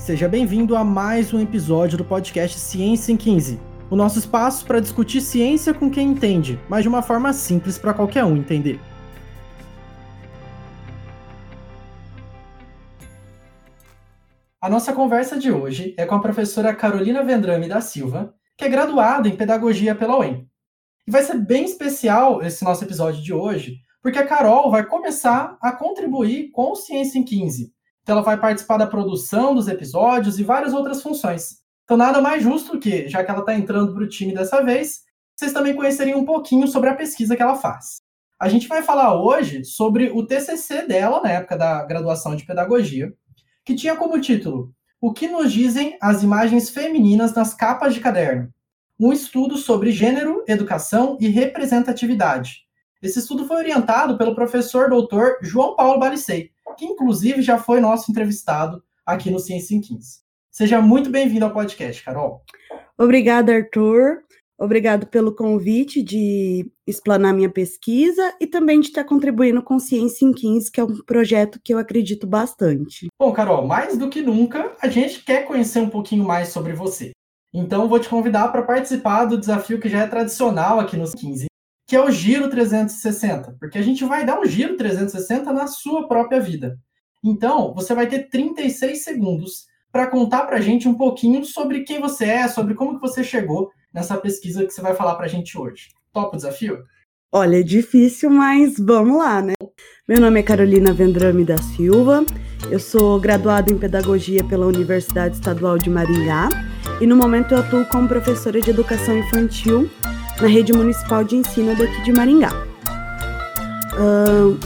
Seja bem-vindo a mais um episódio do podcast Ciência em 15, o nosso espaço para discutir ciência com quem entende, mas de uma forma simples para qualquer um entender. A nossa conversa de hoje é com a professora Carolina Vendrame da Silva, que é graduada em Pedagogia pela UEM. E vai ser bem especial esse nosso episódio de hoje, porque a Carol vai começar a contribuir com o Ciência em 15, então ela vai participar da produção dos episódios e várias outras funções. Então nada mais justo que, já que ela está entrando para o time dessa vez, vocês também conhecerem um pouquinho sobre a pesquisa que ela faz. A gente vai falar hoje sobre o TCC dela, na época da graduação de pedagogia, que tinha como título O que nos dizem as imagens femininas nas capas de caderno? Um estudo sobre gênero, educação e representatividade. Esse estudo foi orientado pelo professor doutor João Paulo Balicei, que inclusive já foi nosso entrevistado aqui no Ciência em 15. Seja muito bem-vindo ao podcast, Carol. Obrigada, Arthur. Obrigado pelo convite de explanar minha pesquisa e também de estar contribuindo com Ciência em 15, que é um projeto que eu acredito bastante. Bom, Carol, mais do que nunca, a gente quer conhecer um pouquinho mais sobre você. Então, vou te convidar para participar do desafio que já é tradicional aqui nos 15, que é o giro 360, porque a gente vai dar um giro 360 na sua própria vida. Então, você vai ter 36 segundos para contar para a gente um pouquinho sobre quem você é, sobre como que você chegou nessa pesquisa que você vai falar para a gente hoje. Topa o desafio? Olha, é difícil, mas vamos lá, né? Meu nome é Carolina Vendrame da Silva, eu sou graduada em Pedagogia pela Universidade Estadual de Maringá e no momento eu atuo como professora de Educação Infantil na rede municipal de ensino daqui de Maringá. Uh,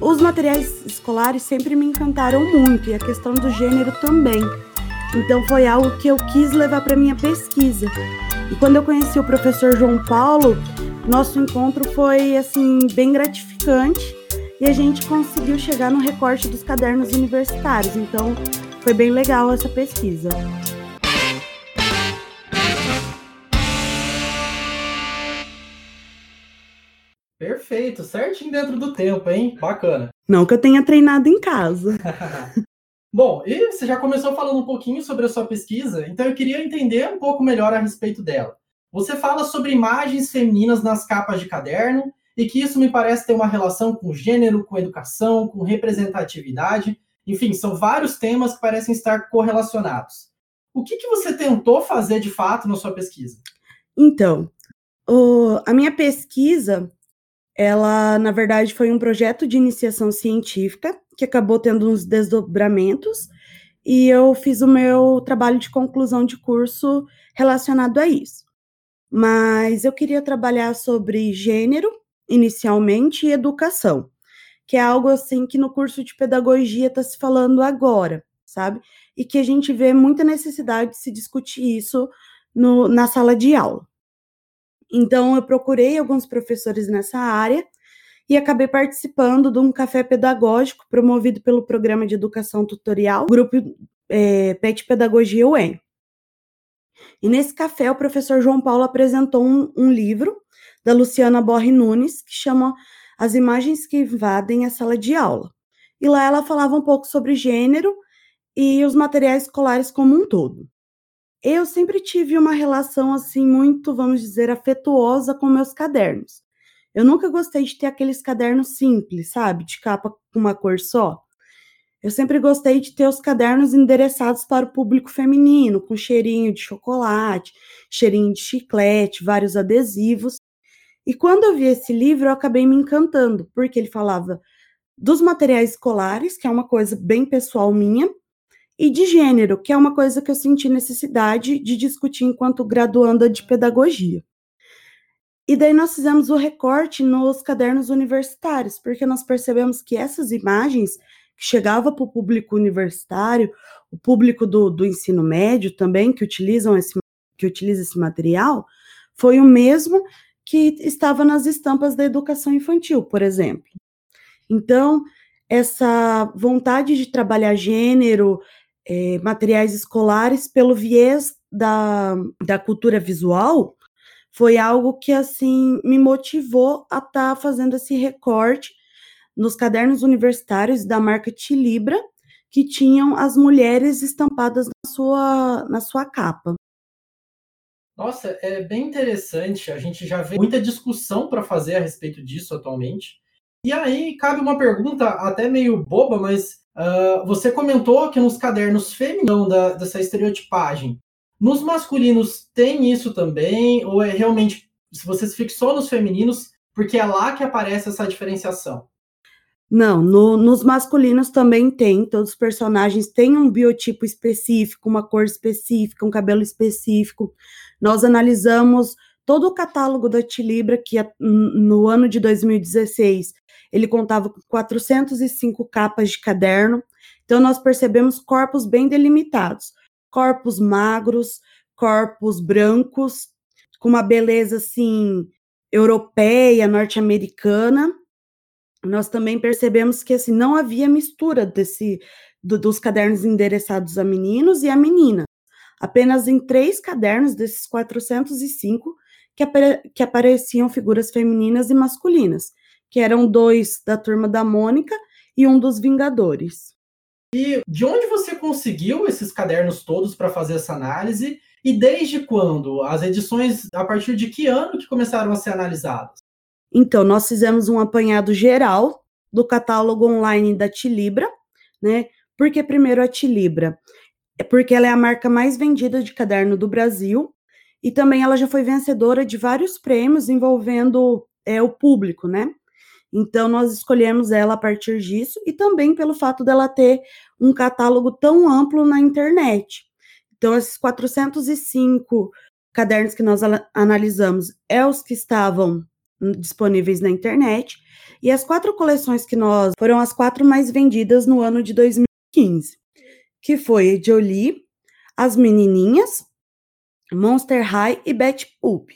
os materiais escolares sempre me encantaram muito e a questão do gênero também. Então foi algo que eu quis levar para minha pesquisa. E quando eu conheci o professor João Paulo, nosso encontro foi assim bem gratificante e a gente conseguiu chegar no recorte dos cadernos universitários. Então foi bem legal essa pesquisa. Perfeito, certinho dentro do tempo, hein? Bacana. Não que eu tenha treinado em casa. Bom, e você já começou falando um pouquinho sobre a sua pesquisa, então eu queria entender um pouco melhor a respeito dela. Você fala sobre imagens femininas nas capas de caderno e que isso me parece ter uma relação com gênero, com educação, com representatividade. Enfim, são vários temas que parecem estar correlacionados. O que, que você tentou fazer de fato na sua pesquisa? Então, o, a minha pesquisa ela, na verdade, foi um projeto de iniciação científica que acabou tendo uns desdobramentos e eu fiz o meu trabalho de conclusão de curso relacionado a isso. Mas eu queria trabalhar sobre gênero, inicialmente, e educação, que é algo assim que no curso de pedagogia está se falando agora, sabe? E que a gente vê muita necessidade de se discutir isso no, na sala de aula. Então, eu procurei alguns professores nessa área e acabei participando de um café pedagógico promovido pelo Programa de Educação Tutorial, Grupo é, PET Pedagogia UEM. E nesse café, o professor João Paulo apresentou um, um livro da Luciana Borre Nunes, que chama As Imagens que Invadem a Sala de Aula. E lá ela falava um pouco sobre gênero e os materiais escolares como um todo. Eu sempre tive uma relação assim muito, vamos dizer, afetuosa com meus cadernos. Eu nunca gostei de ter aqueles cadernos simples, sabe, de capa com uma cor só. Eu sempre gostei de ter os cadernos endereçados para o público feminino, com cheirinho de chocolate, cheirinho de chiclete, vários adesivos. E quando eu vi esse livro, eu acabei me encantando, porque ele falava dos materiais escolares, que é uma coisa bem pessoal minha, e de gênero, que é uma coisa que eu senti necessidade de discutir enquanto graduanda de pedagogia. E daí nós fizemos o recorte nos cadernos universitários, porque nós percebemos que essas imagens que chegavam para o público universitário, o público do, do ensino médio também, que utilizam esse, que utiliza esse material, foi o mesmo que estava nas estampas da educação infantil, por exemplo. Então, essa vontade de trabalhar gênero, é, materiais escolares pelo viés da, da cultura visual foi algo que assim me motivou a estar tá fazendo esse recorte nos cadernos universitários da marca Tilibra, que tinham as mulheres estampadas sua, na sua capa. Nossa, é bem interessante. A gente já vê muita discussão para fazer a respeito disso atualmente. E aí cabe uma pergunta até meio boba, mas uh, você comentou que nos cadernos femininos da, dessa estereotipagem, nos masculinos tem isso também? Ou é realmente, se você se fixou nos femininos, porque é lá que aparece essa diferenciação? Não, no, nos masculinos também tem, todos os personagens têm um biotipo específico, uma cor específica, um cabelo específico. Nós analisamos todo o catálogo da Tilibra, que no ano de 2016 ele contava com 405 capas de caderno, então nós percebemos corpos bem delimitados, corpos magros, corpos brancos, com uma beleza assim europeia, norte-americana, nós também percebemos que assim não havia mistura desse do, dos cadernos endereçados a meninos e a menina. Apenas em três cadernos desses 405 que, apare, que apareciam figuras femininas e masculinas, que eram dois da turma da Mônica e um dos Vingadores. E de onde você conseguiu esses cadernos todos para fazer essa análise? E desde quando? As edições, a partir de que ano que começaram a ser analisadas? Então, nós fizemos um apanhado geral do catálogo online da Tilibra, né? Por que primeiro a Tilibra? É porque ela é a marca mais vendida de caderno do Brasil e também ela já foi vencedora de vários prêmios envolvendo é, o público, né? Então, nós escolhemos ela a partir disso e também pelo fato dela ter um catálogo tão amplo na internet. Então, esses 405 cadernos que nós analisamos é os que estavam disponíveis na internet. E as quatro coleções que nós foram as quatro mais vendidas no ano de 2015, que foi Jolie, As Menininhas, Monster High e Betty Poop.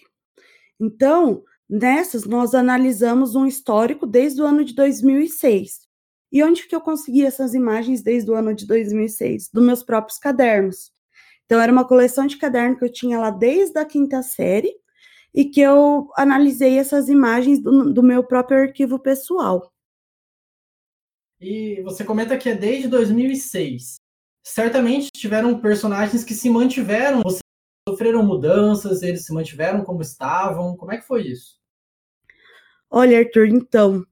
Então, nessas nós analisamos um histórico desde o ano de 2006. E onde que eu consegui essas imagens desde o ano de 2006? Dos meus próprios cadernos. Então, era uma coleção de caderno que eu tinha lá desde a quinta série, e que eu analisei essas imagens do, do meu próprio arquivo pessoal. E você comenta que é desde 2006. Certamente tiveram personagens que se mantiveram, vocês sofreram mudanças, eles se mantiveram como estavam. Como é que foi isso? Olha, Arthur, então,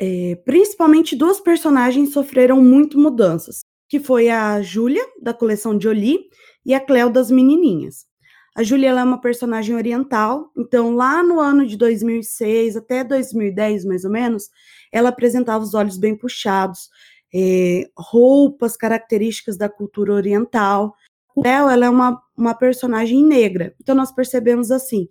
é, principalmente duas personagens sofreram muito mudanças, que foi a Júlia, da coleção Jolie, e a Cleo das Menininhas. A Júlia é uma personagem oriental, então lá no ano de 2006 até 2010, mais ou menos, ela apresentava os olhos bem puxados, é, roupas características da cultura oriental. O Bel, ela é uma, uma personagem negra, então nós percebemos assim,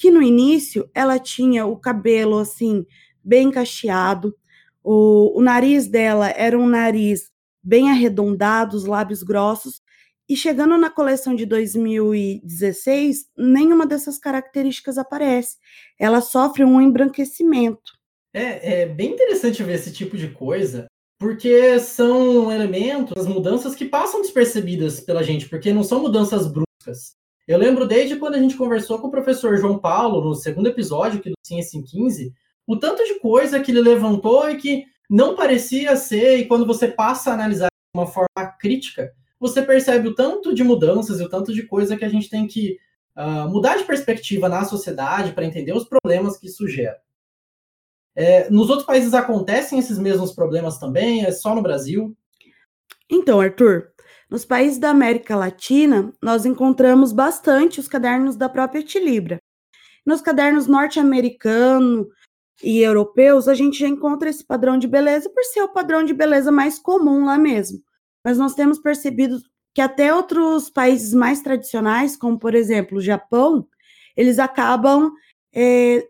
que no início ela tinha o cabelo assim, bem cacheado, o, o nariz dela era um nariz bem arredondado, os lábios grossos, e chegando na coleção de 2016, nenhuma dessas características aparece. Ela sofre um embranquecimento. É, é bem interessante ver esse tipo de coisa, porque são elementos, as mudanças que passam despercebidas pela gente, porque não são mudanças bruscas. Eu lembro desde quando a gente conversou com o professor João Paulo, no segundo episódio aqui do Ciência em 15, o tanto de coisa que ele levantou e que não parecia ser, e quando você passa a analisar de uma forma crítica, você percebe o tanto de mudanças e o tanto de coisa que a gente tem que uh, mudar de perspectiva na sociedade para entender os problemas que isso gera. É, nos outros países acontecem esses mesmos problemas também? É só no Brasil? Então, Arthur, nos países da América Latina, nós encontramos bastante os cadernos da própria Tilibra. Nos cadernos norte-americano e europeus, a gente já encontra esse padrão de beleza por ser o padrão de beleza mais comum lá mesmo mas nós temos percebido que até outros países mais tradicionais, como por exemplo o Japão, eles acabam é,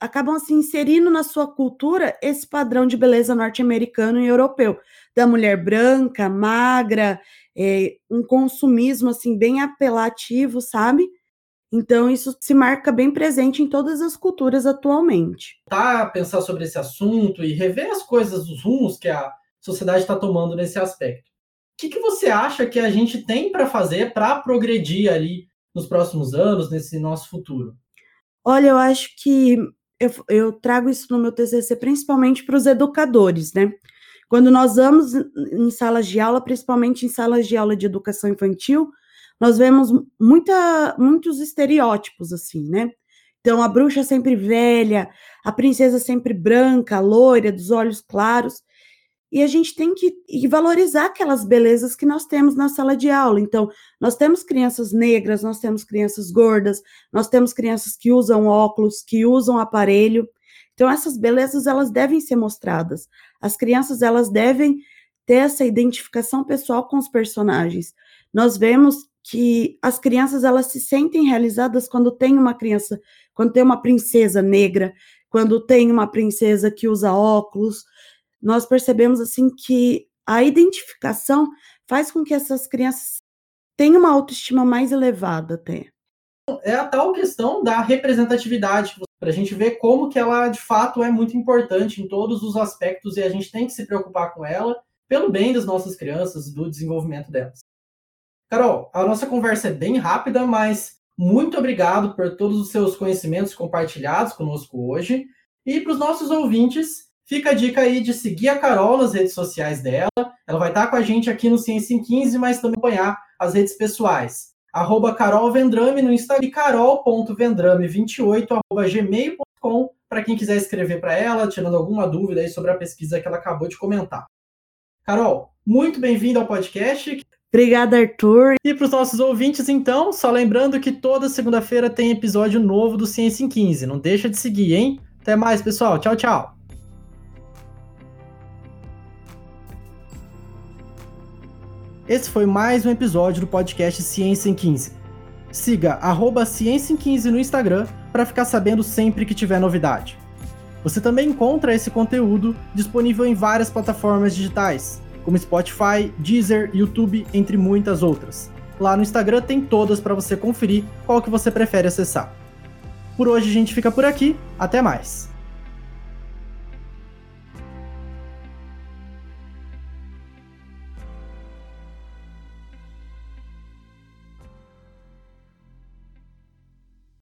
acabam se inserindo na sua cultura esse padrão de beleza norte-americano e europeu da mulher branca, magra, é, um consumismo assim bem apelativo, sabe? Então isso se marca bem presente em todas as culturas atualmente. Tá, pensar sobre esse assunto e rever as coisas, os rumos que a sociedade está tomando nesse aspecto. O que, que você acha que a gente tem para fazer para progredir ali nos próximos anos, nesse nosso futuro? Olha, eu acho que eu, eu trago isso no meu TCC principalmente para os educadores, né? Quando nós vamos em salas de aula, principalmente em salas de aula de educação infantil, nós vemos muita, muitos estereótipos, assim, né? Então, a bruxa sempre velha, a princesa sempre branca, loira, dos olhos claros. E a gente tem que valorizar aquelas belezas que nós temos na sala de aula. Então, nós temos crianças negras, nós temos crianças gordas, nós temos crianças que usam óculos, que usam aparelho. Então, essas belezas, elas devem ser mostradas. As crianças, elas devem ter essa identificação pessoal com os personagens. Nós vemos que as crianças, elas se sentem realizadas quando tem uma criança, quando tem uma princesa negra, quando tem uma princesa que usa óculos. Nós percebemos, assim, que a identificação faz com que essas crianças tenham uma autoestima mais elevada até. É a tal questão da representatividade para a gente ver como que ela de fato é muito importante em todos os aspectos e a gente tem que se preocupar com ela pelo bem das nossas crianças, do desenvolvimento delas. Carol, a nossa conversa é bem rápida, mas muito obrigado por todos os seus conhecimentos compartilhados conosco hoje. E para os nossos ouvintes, fica a dica aí de seguir a Carol nas redes sociais dela. Ela vai estar com a gente aqui no Ciência em 15, mas também acompanhar as redes pessoais arroba Carol Vendrame no Instagram e carol.vendrame28 arroba gmail.com para quem quiser escrever para ela, tirando alguma dúvida aí sobre a pesquisa que ela acabou de comentar. Carol, muito bem-vindo ao podcast. Obrigada, Arthur. E para os nossos ouvintes, então, só lembrando que toda segunda-feira tem episódio novo do Ciência em 15. Não deixa de seguir, hein? Até mais, pessoal. Tchau, tchau. Esse foi mais um episódio do podcast Ciência em 15. Siga arroba Ciência em 15 no Instagram para ficar sabendo sempre que tiver novidade. Você também encontra esse conteúdo disponível em várias plataformas digitais, como Spotify, Deezer, YouTube, entre muitas outras. Lá no Instagram tem todas para você conferir qual que você prefere acessar. Por hoje a gente fica por aqui, até mais.